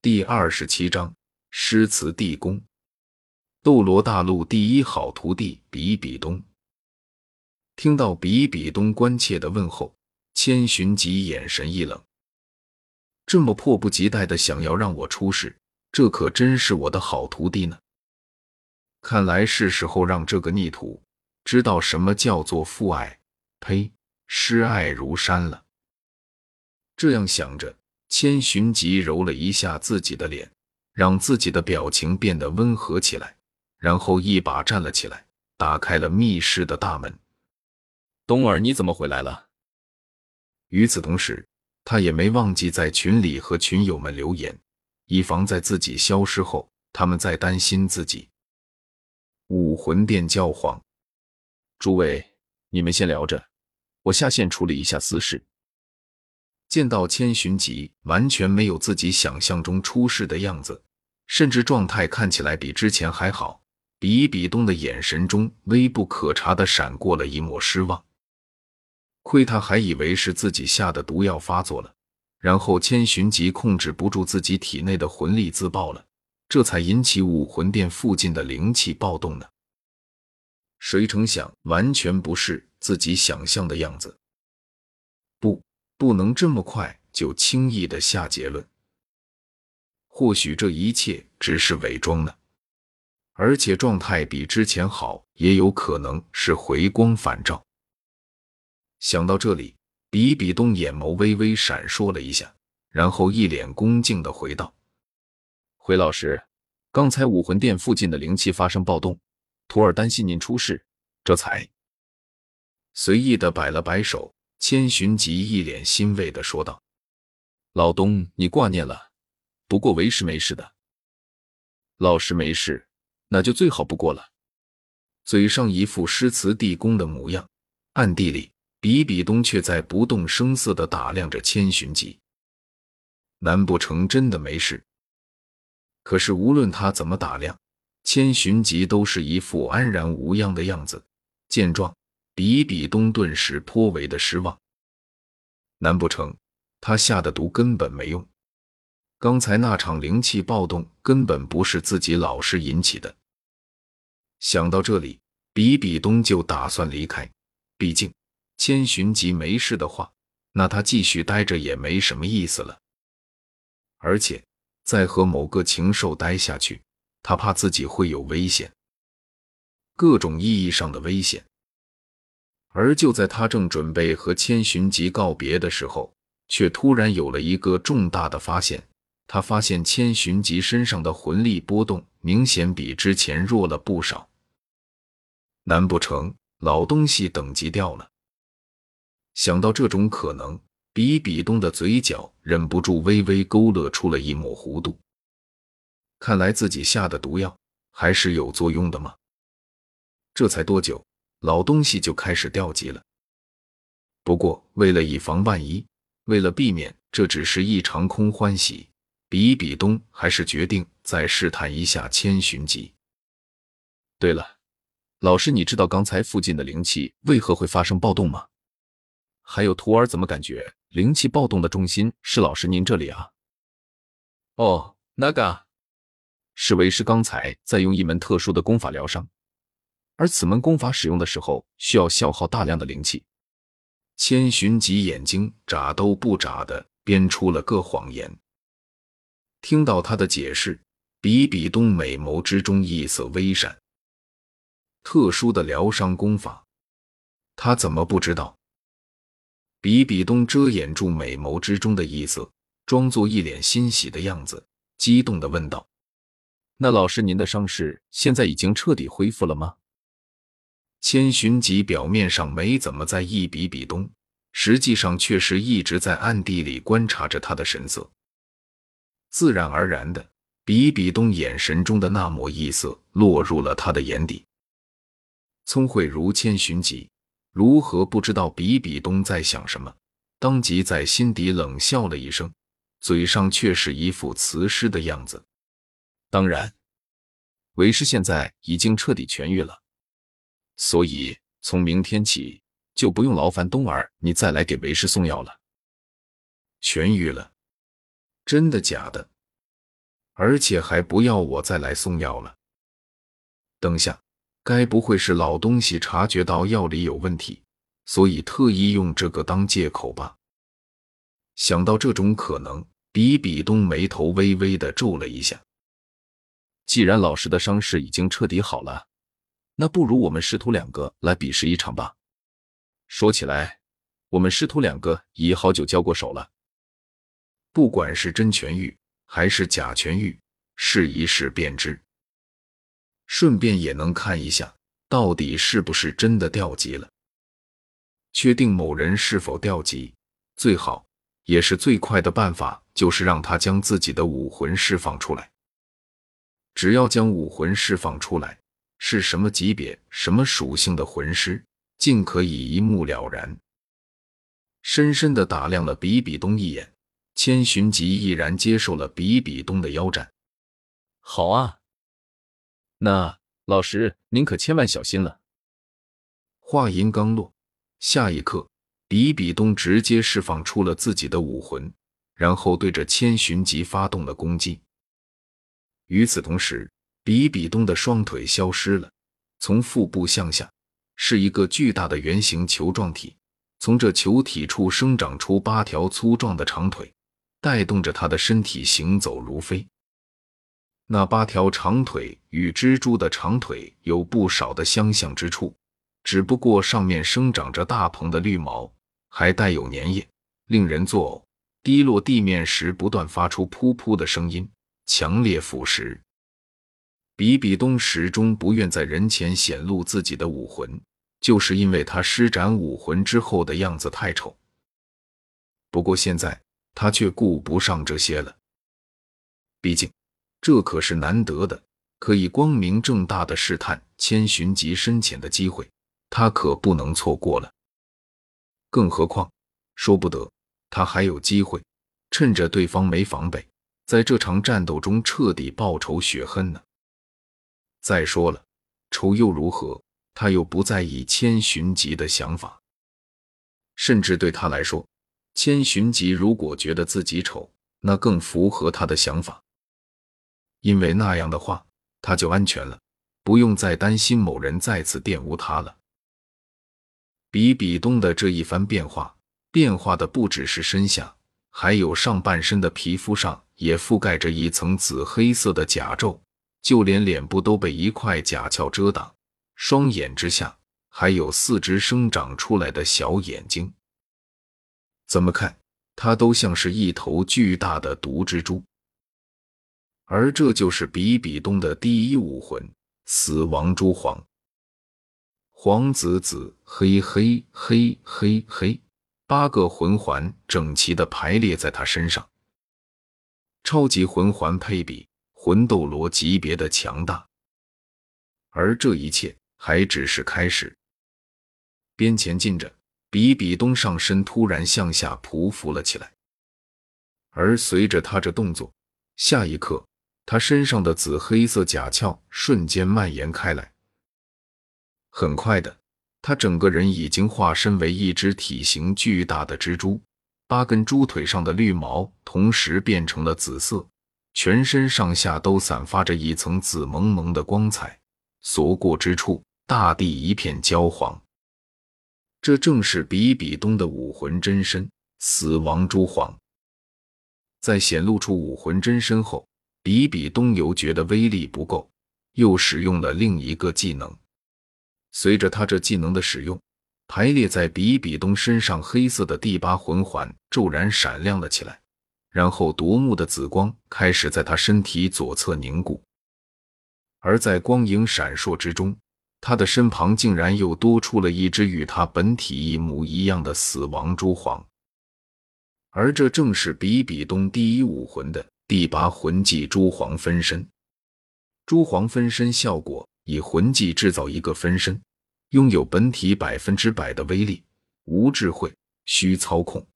第二十七章诗词地宫。斗罗大陆第一好徒弟比比东。听到比比东关切的问候，千寻疾眼神一冷。这么迫不及待的想要让我出世，这可真是我的好徒弟呢。看来是时候让这个逆徒知道什么叫做父爱，呸，师爱如山了。这样想着。千寻疾揉了一下自己的脸，让自己的表情变得温和起来，然后一把站了起来，打开了密室的大门。冬儿，你怎么回来了？与此同时，他也没忘记在群里和群友们留言，以防在自己消失后，他们再担心自己。武魂殿教皇，诸位，你们先聊着，我下线处理一下私事。见到千寻疾完全没有自己想象中出事的样子，甚至状态看起来比之前还好。比比东的眼神中微不可察的闪过了一抹失望。亏他还以为是自己下的毒药发作了，然后千寻疾控制不住自己体内的魂力自爆了，这才引起武魂殿附近的灵气暴动呢。谁成想，完全不是自己想象的样子。不。不能这么快就轻易的下结论。或许这一切只是伪装呢，而且状态比之前好，也有可能是回光返照。想到这里，比比东眼眸微微闪烁了一下，然后一脸恭敬的回道：“回老师，刚才武魂殿附近的灵气发生暴动，徒儿担心您出事，这才随意的摆了摆手。”千寻疾一脸欣慰的说道：“老东，你挂念了。不过为师没事的。老师没事，那就最好不过了。”嘴上一副诗词地宫的模样，暗地里比比东却在不动声色的打量着千寻疾。难不成真的没事？可是无论他怎么打量，千寻疾都是一副安然无恙的样子。见状。比比东顿时颇为的失望，难不成他下的毒根本没用？刚才那场灵气暴动根本不是自己老师引起的。想到这里，比比东就打算离开。毕竟千寻疾没事的话，那他继续待着也没什么意思了。而且再和某个禽兽待下去，他怕自己会有危险，各种意义上的危险。而就在他正准备和千寻疾告别的时候，却突然有了一个重大的发现。他发现千寻疾身上的魂力波动明显比之前弱了不少。难不成老东西等级掉了？想到这种可能，比比东的嘴角忍不住微微勾勒出了一抹弧度。看来自己下的毒药还是有作用的吗？这才多久？老东西就开始掉级了。不过，为了以防万一，为了避免这只是一场空欢喜，比比东还是决定再试探一下千寻疾。对了，老师，你知道刚才附近的灵气为何会发生暴动吗？还有，徒儿怎么感觉灵气暴动的中心是老师您这里啊？哦，那个是为师刚才在用一门特殊的功法疗伤。而此门功法使用的时候，需要消耗大量的灵气。千寻疾眼睛眨都不眨的编出了个谎言。听到他的解释，比比东美眸之中异色微闪。特殊的疗伤功法，他怎么不知道？比比东遮掩住美眸之中的异色，装作一脸欣喜的样子，激动的问道：“那老师，您的伤势现在已经彻底恢复了吗？”千寻疾表面上没怎么在意比比东，实际上却是一直在暗地里观察着他的神色。自然而然的，比比东眼神中的那抹异色落入了他的眼底。聪慧如千寻疾，如何不知道比比东在想什么？当即在心底冷笑了一声，嘴上却是一副慈师的样子。当然，为师现在已经彻底痊愈了。所以从明天起就不用劳烦东儿你再来给为师送药了。痊愈了？真的假的？而且还不要我再来送药了。等下，该不会是老东西察觉到药里有问题，所以特意用这个当借口吧？想到这种可能，比比东眉头微微的皱了一下。既然老师的伤势已经彻底好了，那不如我们师徒两个来比试一场吧。说起来，我们师徒两个已好久交过手了。不管是真痊愈还是假痊愈，试一试便知。顺便也能看一下，到底是不是真的掉级了。确定某人是否掉级，最好也是最快的办法，就是让他将自己的武魂释放出来。只要将武魂释放出来，是什么级别、什么属性的魂师。竟可以一目了然。深深的打量了比比东一眼，千寻疾毅然接受了比比东的邀战。好啊，那老师您可千万小心了。话音刚落，下一刻，比比东直接释放出了自己的武魂，然后对着千寻疾发动了攻击。与此同时，比比东的双腿消失了，从腹部向下。是一个巨大的圆形球状体，从这球体处生长出八条粗壮的长腿，带动着他的身体行走如飞。那八条长腿与蜘蛛的长腿有不少的相像之处，只不过上面生长着大蓬的绿毛，还带有粘液，令人作呕。滴落地面时不断发出噗噗的声音，强烈腐蚀。比比东始终不愿在人前显露自己的武魂。就是因为他施展武魂之后的样子太丑。不过现在他却顾不上这些了，毕竟这可是难得的可以光明正大的试探千寻疾深浅的机会，他可不能错过了。更何况，说不得他还有机会趁着对方没防备，在这场战斗中彻底报仇雪恨呢。再说了，丑又如何？他又不在意千寻疾的想法，甚至对他来说，千寻疾如果觉得自己丑，那更符合他的想法，因为那样的话，他就安全了，不用再担心某人再次玷污他了。比比东的这一番变化，变化的不只是身下，还有上半身的皮肤上也覆盖着一层紫黑色的甲胄，就连脸部都被一块甲壳遮挡。双眼之下还有四只生长出来的小眼睛，怎么看它都像是一头巨大的毒蜘蛛。而这就是比比东的第一武魂——死亡蛛皇。黄紫紫黑黑黑黑黑，八个魂环整齐的排列在他身上，超级魂环配比，魂斗罗级别的强大。而这一切。还只是开始。边前进着，比比东上身突然向下匍匐了起来，而随着他这动作，下一刻，他身上的紫黑色甲壳瞬间蔓延开来。很快的，他整个人已经化身为一只体型巨大的蜘蛛，八根猪腿上的绿毛同时变成了紫色，全身上下都散发着一层紫蒙蒙的光彩，所过之处。大地一片焦黄，这正是比比东的武魂真身——死亡蛛皇。在显露出武魂真身后，比比东又觉得威力不够，又使用了另一个技能。随着他这技能的使用，排列在比比东身上黑色的第八魂环骤然闪亮了起来，然后夺目的紫光开始在他身体左侧凝固，而在光影闪烁之中。他的身旁竟然又多出了一只与他本体一模一样的死亡蛛皇，而这正是比比东第一武魂的第八魂技——蛛皇分身。蛛皇分身效果以魂技制造一个分身，拥有本体百分之百的威力，无智慧，需操控。